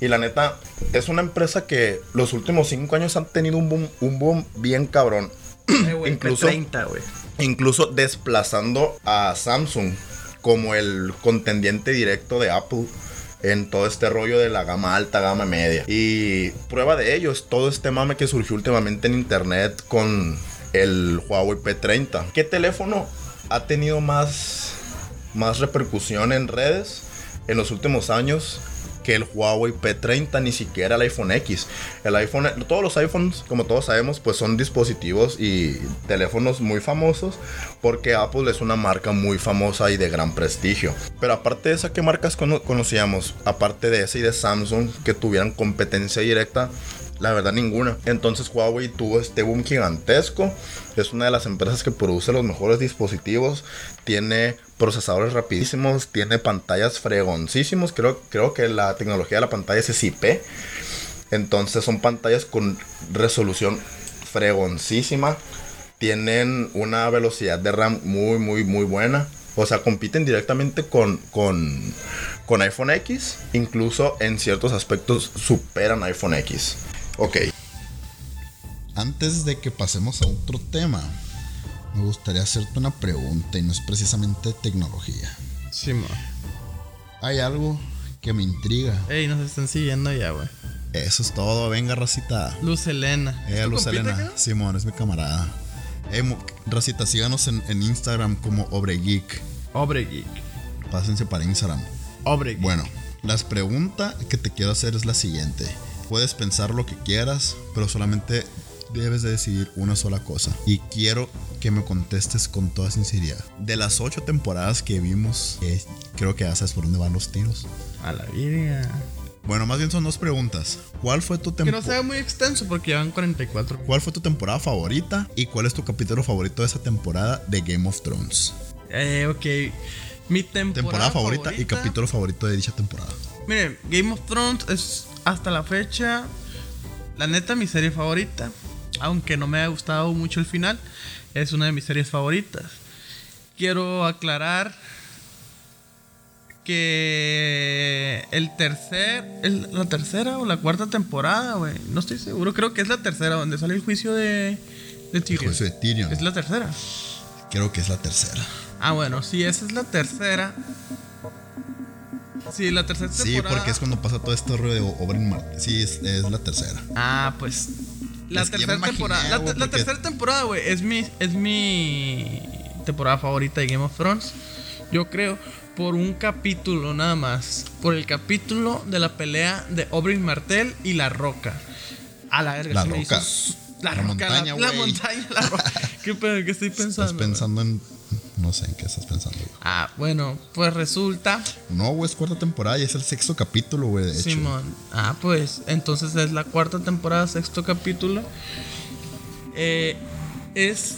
Y la neta, es una empresa que los últimos 5 años han tenido un boom, un boom bien cabrón. Eh, güey, Incluso- 30, güey. Incluso desplazando a Samsung como el contendiente directo de Apple en todo este rollo de la gama alta, gama media. Y prueba de ello es todo este mame que surgió últimamente en internet con el Huawei P30. ¿Qué teléfono ha tenido más, más repercusión en redes en los últimos años? Que el Huawei P30, ni siquiera el iPhone X. El iPhone, todos los iPhones, como todos sabemos, pues son dispositivos y teléfonos muy famosos porque Apple es una marca muy famosa y de gran prestigio. Pero aparte de esa, ¿qué marcas cono- conocíamos? Aparte de ese y de Samsung que tuvieran competencia directa, la verdad ninguna. Entonces Huawei tuvo este boom gigantesco. Es una de las empresas que produce los mejores dispositivos. Tiene procesadores rapidísimos. Tiene pantallas fregoncísimos. Creo, creo que la tecnología de la pantalla es IP. Entonces son pantallas con resolución fregoncísima. Tienen una velocidad de RAM muy, muy, muy buena. O sea, compiten directamente con, con, con iPhone X. Incluso en ciertos aspectos superan iPhone X. Ok. Antes de que pasemos a otro tema, me gustaría hacerte una pregunta y no es precisamente tecnología. Sí, mo. Hay algo que me intriga. Ey, nos están siguiendo ya, güey. Eso es todo, venga, racita. Luz Elena. Eh, ¿Es tu Luz Elena. acá? Simón, es mi camarada. Eh, racita, síganos en, en Instagram como Obregeek. Obre Geek. Pásense para Instagram. Obre Geek. Bueno, las preguntas que te quiero hacer es la siguiente. Puedes pensar lo que quieras, pero solamente debes de decidir una sola cosa. Y quiero que me contestes con toda sinceridad. De las ocho temporadas que vimos, eh, creo que ya sabes por dónde van los tiros. A la vida. Bueno, más bien son dos preguntas. ¿Cuál fue tu Que no temporada? sea muy extenso porque llevan 44. ¿Cuál fue tu temporada favorita? ¿Y cuál es tu capítulo favorito de esa temporada de Game of Thrones? Eh, ok. Mi temporada, Temporada favorita, y capítulo favorito de dicha temporada. Miren, Game of Thrones es hasta la fecha, la neta, mi serie favorita. Aunque no me haya gustado mucho el final, es una de mis series favoritas. Quiero aclarar que el tercer, el- la tercera o la cuarta temporada, güey, no estoy seguro, creo que es la tercera donde sale el juicio de, de El juicio de Tyrion. Es la tercera. Creo que es la tercera. Ah, bueno, si esa es la tercera. Sí, la tercera Sí, temporada. porque es cuando pasa todo este rollo de Martell. Sí, es, es la tercera. Ah, pues. La Es tercera imaginé, temporada. La, tercera temporada, güey, es mi, es mi temporada favorita de Game of Thrones. Yo creo. Por un capítulo nada más. Por el capítulo de la pelea de Oberyn Martell y la roca. A la verga, La se me Roca. hizo- La, La roca, montaña, la, montaña, la roca. ¿Qué pedo? ¿Qué estoy pensando? Estás pensando en. No sé en qué estás pensando. güey. Ah, bueno, pues resulta. No, güey, es cuarta temporada y es el sexto capítulo, güey, de hecho. Simón. Ah, pues entonces es la cuarta temporada, sexto capítulo. Eh, es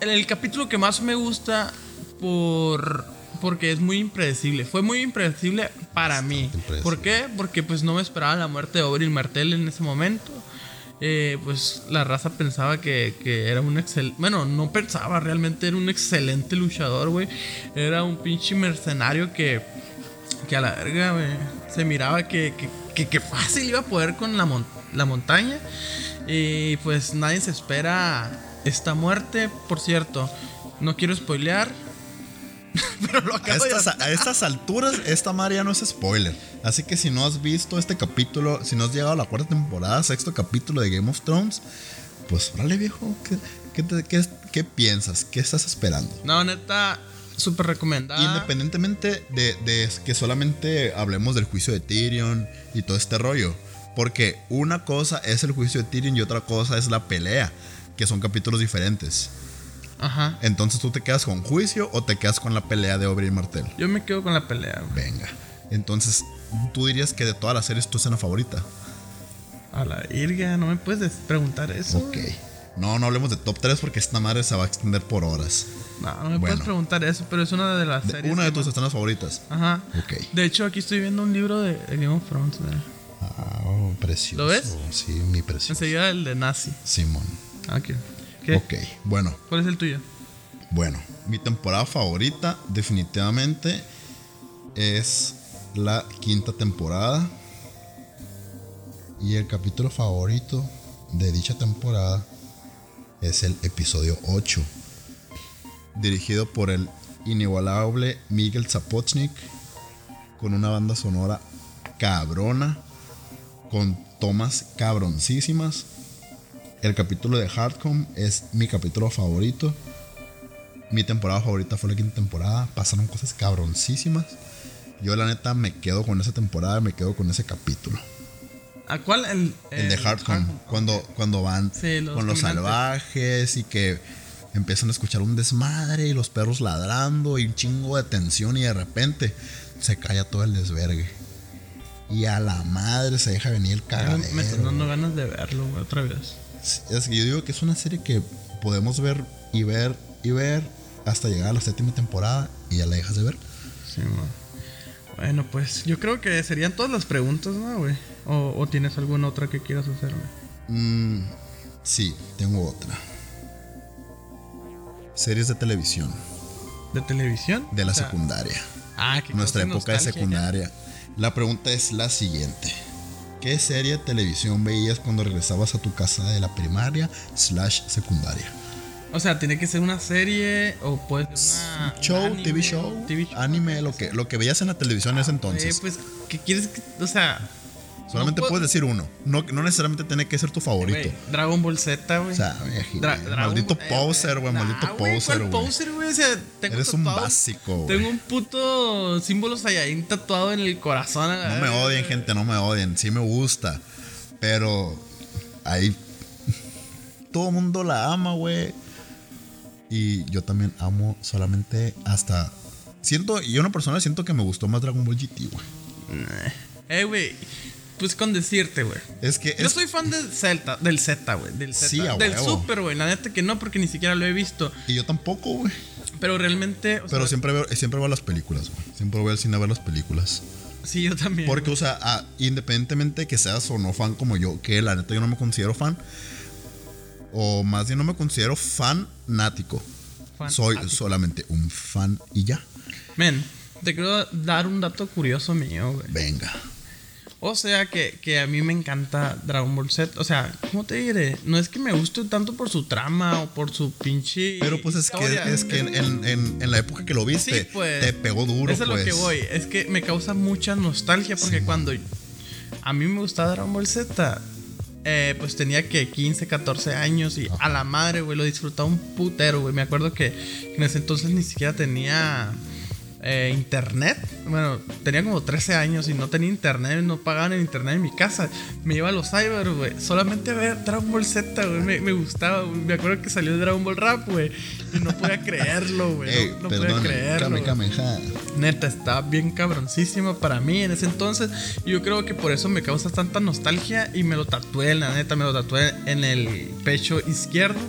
el capítulo que más me gusta por porque es muy impredecible. Fue muy impredecible para mí. impredecible. ¿Por qué? Porque pues no me esperaba la muerte de Oberyn Martell en ese momento. Eh, pues la raza pensaba que, que era un excelente. Bueno, no pensaba, realmente era un excelente luchador, güey. Era un pinche mercenario que, que a la verga, se miraba que, que, que- que fácil iba a poder con la, mon- la montaña. Y pues nadie se espera esta muerte. Por cierto, no quiero spoilear. pero lo A acabo de estas, a estas alturas, esta madre ya no es spoiler. Así que si no has visto este capítulo, si no has llegado a la cuarta temporada, sexto capítulo de Game of Thrones, pues órale, viejo. ¿Qué, qué te- qué- qué piensas? ¿Qué estás esperando? No, neta, súper recomendada. Independientemente de, de que solamente hablemos del juicio de Tyrion y todo este rollo. Porque una cosa es el juicio de Tyrion y otra cosa es la pelea, que son capítulos diferentes. Ajá. Entonces tú te quedas con juicio o te quedas con la pelea de Oberyn Martell. Yo me quedo con la pelea, güey. Venga. Entonces, tú dirías que de todas las series tu escena favorita. A la virga, no me puedes des- preguntar eso. Ok. No, no hablemos de top 3 porque esta madre se va a extender por horas. No, no me Bueno. puedes preguntar eso, pero es una de las De- series. una de tus escenas favoritas. Ajá. Ok. De hecho, aquí estoy viendo un libro de, de Game of Thrones. Ah, oh, precioso. ¿Lo ves? Sí, mi precioso. Enseguida el de Nazi. Simón. Ok. ¿Qué? Ok, bueno, ¿Cuál es el tuyo? bueno. Mi temporada favorita definitivamente es la quinta temporada. Y el capítulo favorito de dicha temporada es el episodio 8. Dirigido por el inigualable Miguel Zapochnik. Con una banda sonora cabrona. Con tomas cabroncísimas. El capítulo de Hardcom es mi capítulo favorito. Mi temporada favorita fue la quinta temporada. Pasaron cosas cabroncísimas. Yo la neta me quedo con esa temporada, me quedo con ese capítulo. ¿A cuál? El, El de Hardcom. Cuando, cuando van Sí, los con los salvajes y que empiezan a escuchar un desmadre y los perros ladrando y un chingo de tensión y de repente se calla todo el desvergue. Y a la madre se deja venir el cagadero. Me están dando ganas de verlo, güey, otra vez. Es que yo digo que es una serie que podemos ver y ver y ver hasta llegar a la séptima temporada y ya la dejas de ver. Sí, man. Bueno, pues yo creo que serían todas las preguntas, ¿no, güey? O, o tienes alguna otra que quieras hacer, güey? Mm, sí, tengo otra. Series de televisión ¿De televisión? de la O sea, secundaria. Ah, que Nuestra época de secundaria. La pregunta es la siguiente. ¿Qué serie de televisión veías cuando regresabas a tu casa de la primaria slash secundaria? O sea, tiene que ser una serie o puede ser una. Show, anime, TV show, TV show, anime, lo que, lo que veías en la televisión en ese Eh, entonces. pues, ¿qué quieres que.? O sea. Solamente no puedo- puedes decir uno. No, no necesariamente tiene que ser tu favorito. Dragon Ball Z, güey. O sea, Dra- maldito Ball- eh, poser, güey, nah, maldito güey, poser, ¿cuál güey. poser, güey? O sea, tengo Eres un básico, güey. Tengo un puto símbolo Saiyajin tatuado en el corazón. No me odien, gente, no me odien. Sí me gusta. Pero ahí todo el mundo la ama, güey. Y yo también amo solamente hasta... Siento, yo una persona siento que me gustó más Dragon Ball GT, güey. Eh, güey. Pues con decirte, güey. Es que Yo es- soy fan del Zelta, del Z, güey. Del Z. Sí, del. Super, güey. La neta que no, porque ni siquiera lo he visto. Y yo tampoco, güey. Pero realmente. o Pero sea, siempre veo, siempre veo las películas, güey. Siempre voy al cine a ver las películas. Sí, yo también. Porque, o sea, independientemente que seas o no fan como yo, que la neta yo no me considero fan, o más bien no me considero fanático. Soy solamente un fan y ya. Men, te quiero dar un dato curioso mío, güey. Venga. O sea que, que a mí me encanta Dragon Ball Z. O sea, ¿cómo te diré? No es que me guste tanto por su trama o por su pinche. Pero pues es que, es que en, en- la época que lo viste, Sí, pues. te pegó duro, Eso es pues. lo que voy. Es que me causa mucha nostalgia porque cuando a mí me gustaba Dragon Ball Z, eh, pues tenía que 15, 14 años y a la madre, güey, lo disfrutaba un putero, güey. Me acuerdo que en ese entonces ni siquiera tenía eh, internet. Bueno, tenía como 13 años y no tenía internet, no pagaban el internet en mi casa. Me iba a los cyber, güey, solamente a ver Dragon Ball Z, güey. Me, me gustaba, güey. Me acuerdo que salió Dragon Ball Rap, güey. Y no podía creerlo, güey. Ey, no no podía creerlo. Güey. Kameha. Neta, estaba bien cabroncísima para mí en ese entonces. Y yo creo que por eso me causa tanta nostalgia y me lo tatué, la neta, me lo tatué en el pecho izquierdo.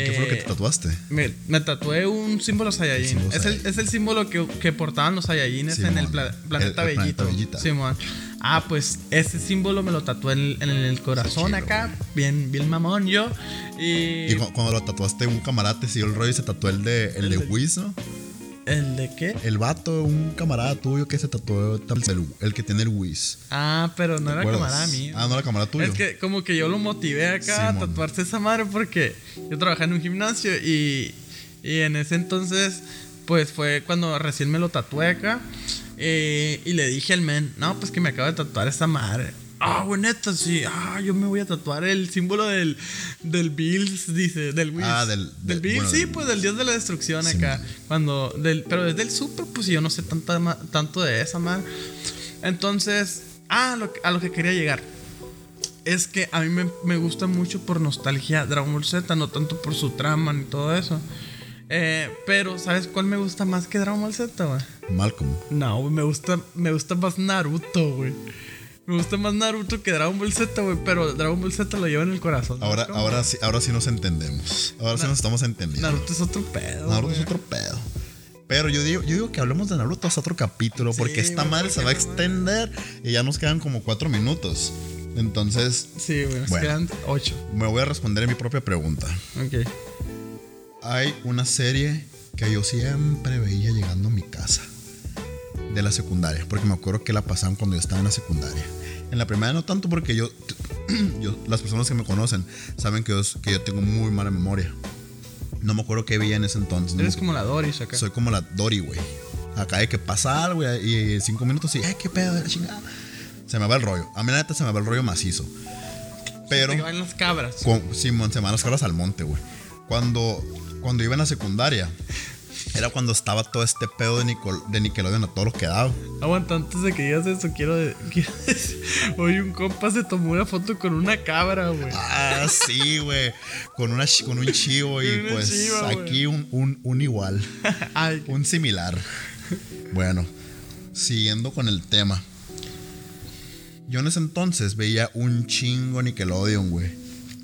¿Y qué fue lo que te Eh, tatuaste? me, me tatué un símbolo Saiyajin. Símbolo Es el, es el símbolo que, que portaban los Saiyajines en el pla- planeta El- el planeta Bellito. Bellita. Simón. Ah, pues ese símbolo me lo tatué en, en el corazón chilo, acá. Bien, bien mamón yo. Y. Y cu- cuando lo tatuaste, un camarada te siguió el rollo y se tatuó el de, el de de- Wiz, ¿no? ¿El de qué? El vato, un camarada tuyo que se tatuó el, el que tiene el Wiz. Ah, pero no era camarada mío. Ah, no era camarada tuyo. Es que como que yo lo motivé acá a tatuarse esa madre porque yo trabajaba en un gimnasio y, y en ese entonces pues fue cuando recién me lo tatué acá eh, y le dije al men, no, pues que me acabo de tatuar esa madre. Ah, güey, neta, sí. Ah, yo me voy a tatuar el símbolo del, del Bills, dice, del Bills. Ah, del- del del- Bills, bueno, sí, del- pues del dios de la destrucción Sí, acá. man. Cuando, del, pero desde el super, pues yo no sé tanta, tanto de esa madre. Entonces, ah, lo a lo que quería llegar es que a mí me, me gusta mucho por nostalgia Dragon Ball Z, no tanto por su trama ni todo eso. Eh, pero, ¿sabes cuál me gusta más que Dragon Ball Z, güey? Malcolm. No, me gusta, me gusta más Naruto, güey. Me gusta más Naruto que Dragon Ball Z, güey, pero Dragon Ball Z lo lleva en el corazón. ¿no? Ahora, ¿Cómo? ahora, sí, ahora sí nos entendemos. Ahora sí nos estamos entendiendo. Naruto es otro pedo. Naruto es otro pedo. Pero yo digo, yo digo que hablemos de Naruto hasta otro capítulo, porque esta madre se va a extender y ya nos quedan como cuatro minutos. Entonces, Sí, güey, nos Bueno. quedan ocho. me voy a responder mi propia pregunta. Ok. Hay una serie que yo siempre veía llegando a mi casa de la secundaria, porque me acuerdo que la pasaban cuando yo estaba en la secundaria. En la primaria no tanto porque yo, yo las personas que me conocen saben que yo, que yo tengo muy mala memoria. No me acuerdo qué veía en ese entonces. no Eres me- como la Doris acá. Soy como la Dory, güey. Acá hay que pasar, güey, y cinco minutos y, ay, qué pedo de la chingada. Se me va el rollo. A mí la neta se me va el rollo macizo. Pero... Te van las cabras. Con, Simón, se me van las caras al monte, güey. Cuando, cuando iba en la secundaria, era cuando estaba todo este pedo de, Nicol, de Nickelodeon a todo lo que daba. Aguanta, antes de que digas eso, quiero, de- quiero decir, Hoy un compa se tomó una foto con una cabra, güey. Ah, sí, güey. Con, una, con un chivo y una pues chiva, aquí un, un, un igual. Ay, Un similar. Bueno, siguiendo con el tema. Yo en ese entonces veía un chingo Nickelodeon, güey.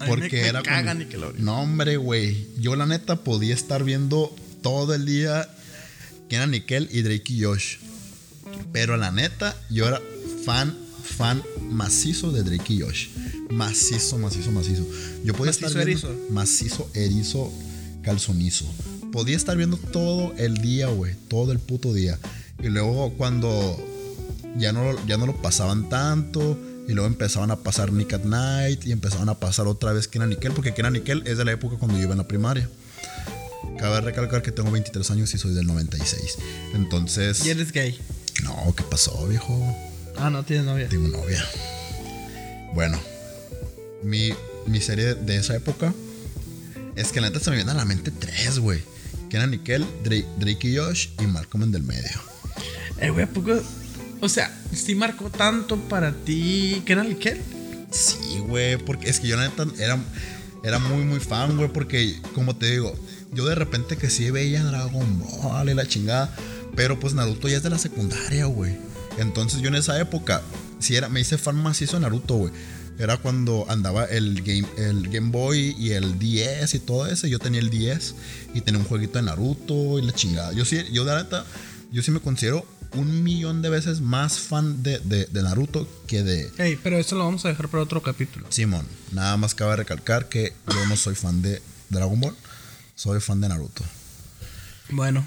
Porque me- me era. caga Nickelodeon. No, hombre, güey. Yo la neta podía estar viendo todo el día era Nickel y Drake y Josh. Pero la neta, yo era fan, fan macizo de Drake y Josh. Macizo, macizo, macizo. Yo podía Macizo, estar viendo erizo. macizo, erizo, calzonizo. Podía estar viendo todo el día, güey. Todo el puto día. Y luego cuando ya no, ya no lo pasaban tanto. Y luego empezaban a pasar Nick at Night. Y empezaban a pasar otra vez Kenan Nickel. Porque Kenan Nickel es de la época cuando yo iba en la primaria. Cabe recalcar que tengo 23 años y soy del 96. Entonces. y eres gay. No, ¿qué pasó, viejo? Ah, no tienes novia. Tengo novia. Bueno, mi, mi serie de esa época es que la neta se me viene a la mente tres, güey. Kenan Nickel, Drake, Drake y Josh y Malcolm en del medio. Eh, güey, ¿a poco? O sea, sí marcó tanto para ti. ¿Qué era el qué? Sí, güey, porque es que yo la neta era, era muy, muy fan, güey, porque como te digo, yo de repente que sí veía Dragon Ball y la chingada, pero pues Naruto ya es de la secundaria, güey. Entonces yo en esa época, sí era, me hice fan macizo de Naruto, güey. Era cuando andaba el Game, el Game Boy y el 10 y todo eso. Yo tenía el 10 y tenía un jueguito de Naruto y la chingada. Yo sí, yo de neta, yo sí me considero un millón de veces más fan de, de- de Naruto que de, Ey, pero eso lo vamos a dejar para otro capítulo. Simón, nada más cabe recalcar que yo no soy fan de Dragon Ball, soy fan de Naruto. Bueno,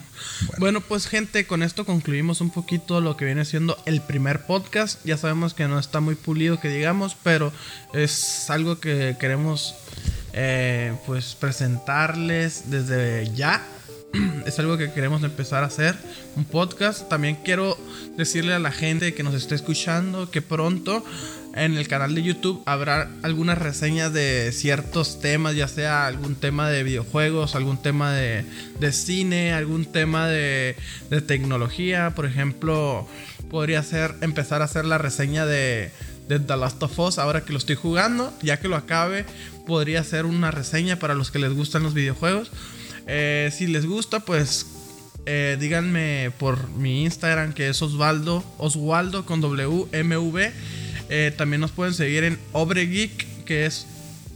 bueno, pues gente, con esto concluimos un poquito lo que viene siendo el primer podcast. Ya sabemos que no está muy pulido, que digamos, pero es algo que queremos eh, pues presentarles desde ya. Es algo que queremos empezar a hacer, un podcast. También quiero decirle a la gente que nos está escuchando que pronto en el canal de YouTube habrá algunas reseñas de ciertos temas, ya sea algún tema de videojuegos, algún tema de, cine, algún tema de, tecnología. Por ejemplo, podría ser empezar a hacer la reseña de, The Last of Us ahora que lo estoy jugando. Ya que lo acabe, podría ser una reseña para los que les gustan los videojuegos. Eh, si les gusta, pues eh, díganme por mi Instagram que es Osvaldo, Oswaldo con WMV. Eh, también nos pueden seguir en Obregeek, que es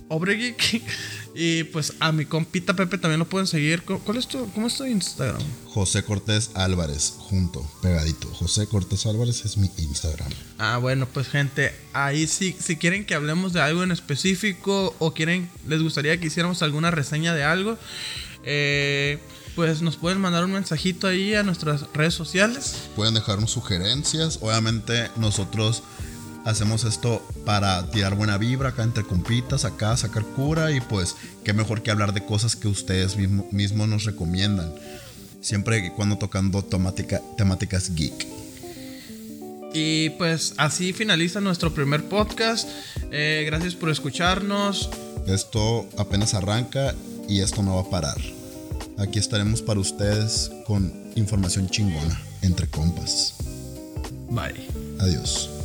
Obregeek. y pues a mi compita Pepe también lo pueden seguir. ¿Cuál es tu, ¿Cómo es tu Instagram? José Cortés Álvarez, junto, pegadito. José Cortés Álvarez es mi Instagram. Ah, bueno, pues gente, ahí sí, si quieren que hablemos de algo en específico o quieren, les gustaría que hiciéramos alguna reseña de algo, eh, pues nos pueden mandar un mensajito ahí a nuestras redes sociales. Pueden dejarnos sugerencias. Obviamente nosotros hacemos esto para tirar buena vibra acá entre compitas, acá sacar cura y pues qué mejor que hablar de cosas que ustedes mismos mismo nos recomiendan. Siempre y cuando tocando temática, temáticas geek. Y pues así finaliza nuestro primer podcast. Eh, gracias por escucharnos. Esto apenas arranca y esto no va a parar. Aquí estaremos para ustedes con información chingona entre compas. Bye. Adiós.